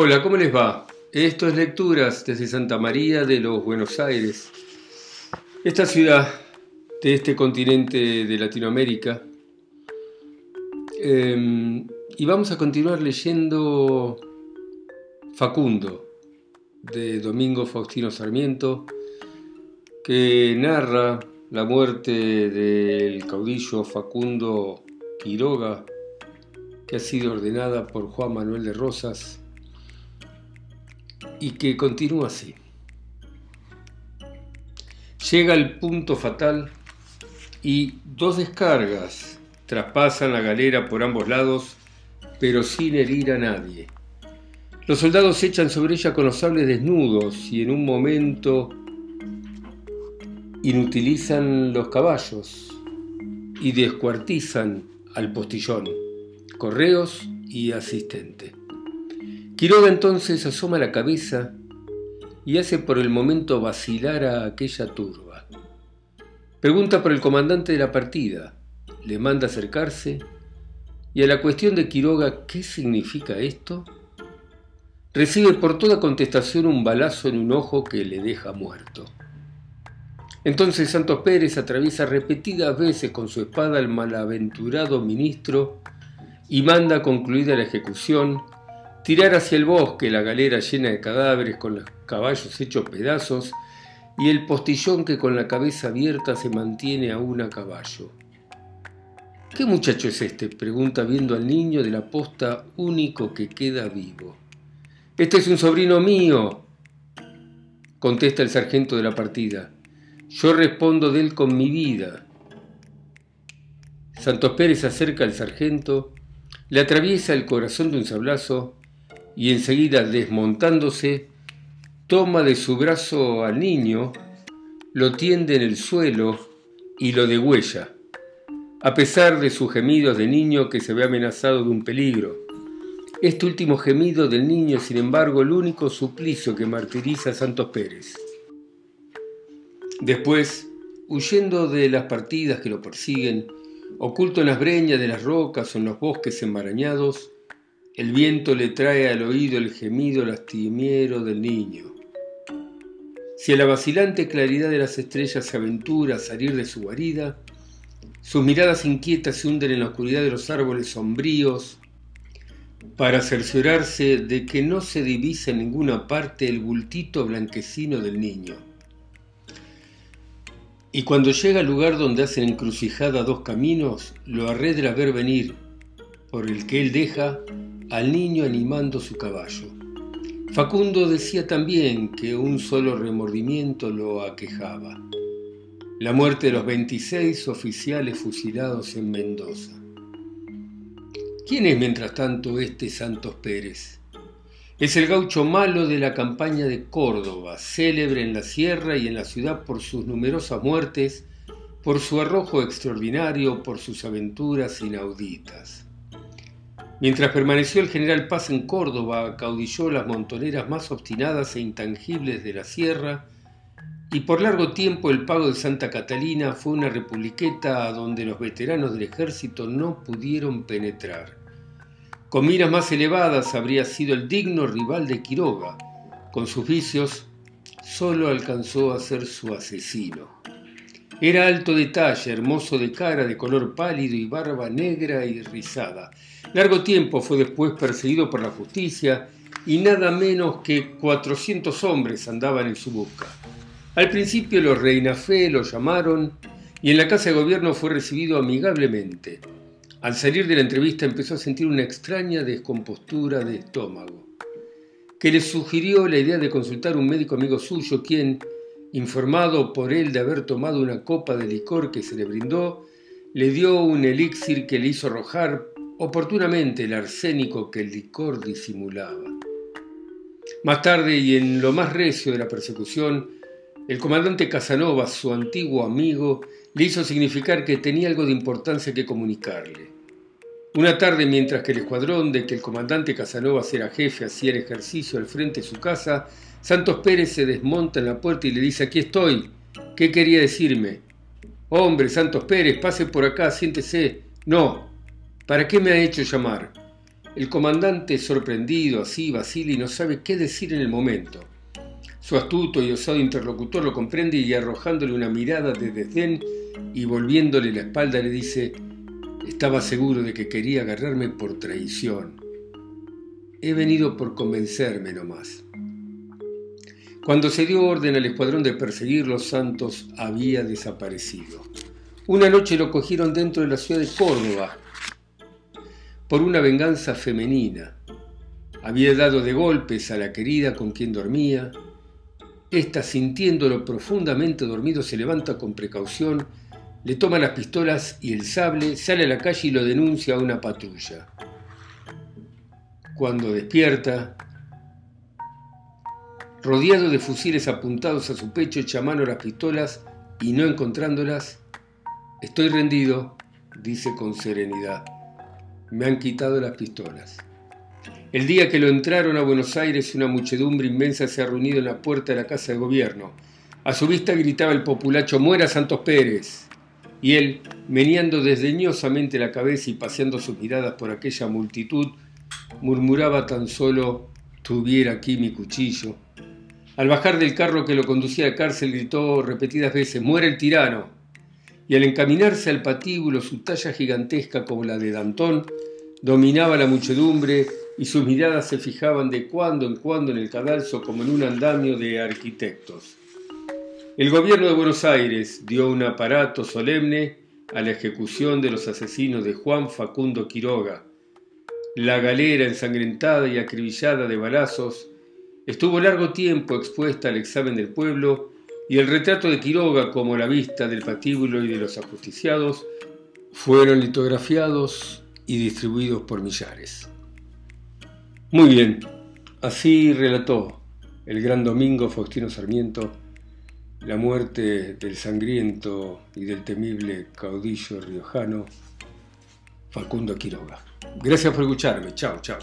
Hola, ¿cómo les va? Esto es Lecturas desde Santa María de los Buenos Aires, esta ciudad de este continente de Latinoamérica. Em, y vamos a continuar leyendo Facundo, de Domingo Faustino Sarmiento, que narra la muerte del caudillo Facundo Quiroga, que ha sido ordenada por Juan Manuel de Rosas y que continúa así. Llega el punto fatal y dos descargas traspasan la galera por ambos lados, pero sin herir a nadie. Los soldados echan sobre ella con los sables desnudos y en un momento inutilizan los caballos y descuartizan al postillón, correos y asistente. Quiroga entonces asoma la cabeza y hace por el momento vacilar a aquella turba. Pregunta por el comandante de la partida, le manda acercarse y a la cuestión de Quiroga, ¿qué significa esto? Recibe por toda contestación un balazo en un ojo que le deja muerto. Entonces Santos Pérez atraviesa repetidas veces con su espada al malaventurado ministro y manda concluida la ejecución tirar hacia el bosque la galera llena de cadáveres con los caballos hechos pedazos y el postillón que con la cabeza abierta se mantiene aún a caballo. ¿Qué muchacho es este? pregunta viendo al niño de la posta único que queda vivo. Este es un sobrino mío, contesta el sargento de la partida. Yo respondo de él con mi vida. Santos Pérez acerca al sargento, le atraviesa el corazón de un sablazo y enseguida desmontándose, toma de su brazo al niño, lo tiende en el suelo y lo degüella, a pesar de sus gemidos de niño que se ve amenazado de un peligro. Este último gemido del niño, sin embargo, el único suplicio que martiriza a Santos Pérez. Después, huyendo de las partidas que lo persiguen, oculto en las breñas de las rocas o en los bosques enmarañados, el viento le trae al oído el gemido lastimiero del niño. Si a la vacilante claridad de las estrellas se aventura a salir de su guarida, sus miradas inquietas se hunden en la oscuridad de los árboles sombríos para cerciorarse de que no se divisa en ninguna parte el bultito blanquecino del niño. Y cuando llega al lugar donde hacen encrucijada dos caminos, lo arredra ver venir, por el que él deja al niño animando su caballo. Facundo decía también que un solo remordimiento lo aquejaba, la muerte de los 26 oficiales fusilados en Mendoza. ¿Quién es, mientras tanto, este Santos Pérez? Es el gaucho malo de la campaña de Córdoba, célebre en la sierra y en la ciudad por sus numerosas muertes, por su arrojo extraordinario, por sus aventuras inauditas. Mientras permaneció el general Paz en Córdoba, acaudilló las montoneras más obstinadas e intangibles de la sierra, y por largo tiempo el pago de Santa Catalina fue una republiqueta a donde los veteranos del ejército no pudieron penetrar. Con miras más elevadas habría sido el digno rival de Quiroga. Con sus vicios, solo alcanzó a ser su asesino. Era alto de talla, hermoso de cara, de color pálido y barba negra y rizada. Largo tiempo fue después perseguido por la justicia y nada menos que 400 hombres andaban en su busca. Al principio los Reinafé lo llamaron y en la casa de gobierno fue recibido amigablemente. Al salir de la entrevista empezó a sentir una extraña descompostura de estómago, que le sugirió la idea de consultar un médico amigo suyo, quien, informado por él de haber tomado una copa de licor que se le brindó, le dio un elixir que le hizo arrojar oportunamente el arsénico que el licor disimulaba. Más tarde y en lo más recio de la persecución, el comandante Casanova, su antiguo amigo, le hizo significar que tenía algo de importancia que comunicarle. Una tarde, mientras que el escuadrón de que el comandante Casanova era jefe hacía el ejercicio al frente de su casa, Santos Pérez se desmonta en la puerta y le dice, aquí estoy, ¿qué quería decirme? Hombre, Santos Pérez, pase por acá, siéntese. No, ¿para qué me ha hecho llamar? El comandante, sorprendido, así y no sabe qué decir en el momento. Su astuto y osado interlocutor lo comprende y arrojándole una mirada de desdén y volviéndole la espalda le dice, estaba seguro de que quería agarrarme por traición. He venido por convencerme nomás. Cuando se dio orden al escuadrón de perseguir los santos, había desaparecido. Una noche lo cogieron dentro de la ciudad de Córdoba por una venganza femenina. Había dado de golpes a la querida con quien dormía. Esta, sintiéndolo profundamente dormido, se levanta con precaución, le toma las pistolas y el sable, sale a la calle y lo denuncia a una patrulla. Cuando despierta, rodeado de fusiles apuntados a su pecho, echa mano a las pistolas y no encontrándolas, estoy rendido, dice con serenidad. Me han quitado las pistolas. El día que lo entraron a Buenos Aires, una muchedumbre inmensa se ha reunido en la puerta de la Casa de Gobierno. A su vista gritaba el populacho, muera Santos Pérez. Y él, meneando desdeñosamente la cabeza y paseando sus miradas por aquella multitud, murmuraba tan solo, tuviera aquí mi cuchillo. Al bajar del carro que lo conducía a la cárcel gritó repetidas veces, muera el tirano y al encaminarse al patíbulo su talla gigantesca como la de Dantón, dominaba la muchedumbre y sus miradas se fijaban de cuando en cuando en el cadalso como en un andamio de arquitectos. El gobierno de Buenos Aires dio un aparato solemne a la ejecución de los asesinos de Juan Facundo Quiroga. La galera ensangrentada y acribillada de balazos estuvo largo tiempo expuesta al examen del pueblo y el retrato de Quiroga como la vista del patíbulo y de los ajusticiados fueron litografiados y distribuidos por millares. Muy bien, así relató el gran domingo Faustino Sarmiento la muerte del sangriento y del temible caudillo riojano Facundo Quiroga. Gracias por escucharme. Chao, chao.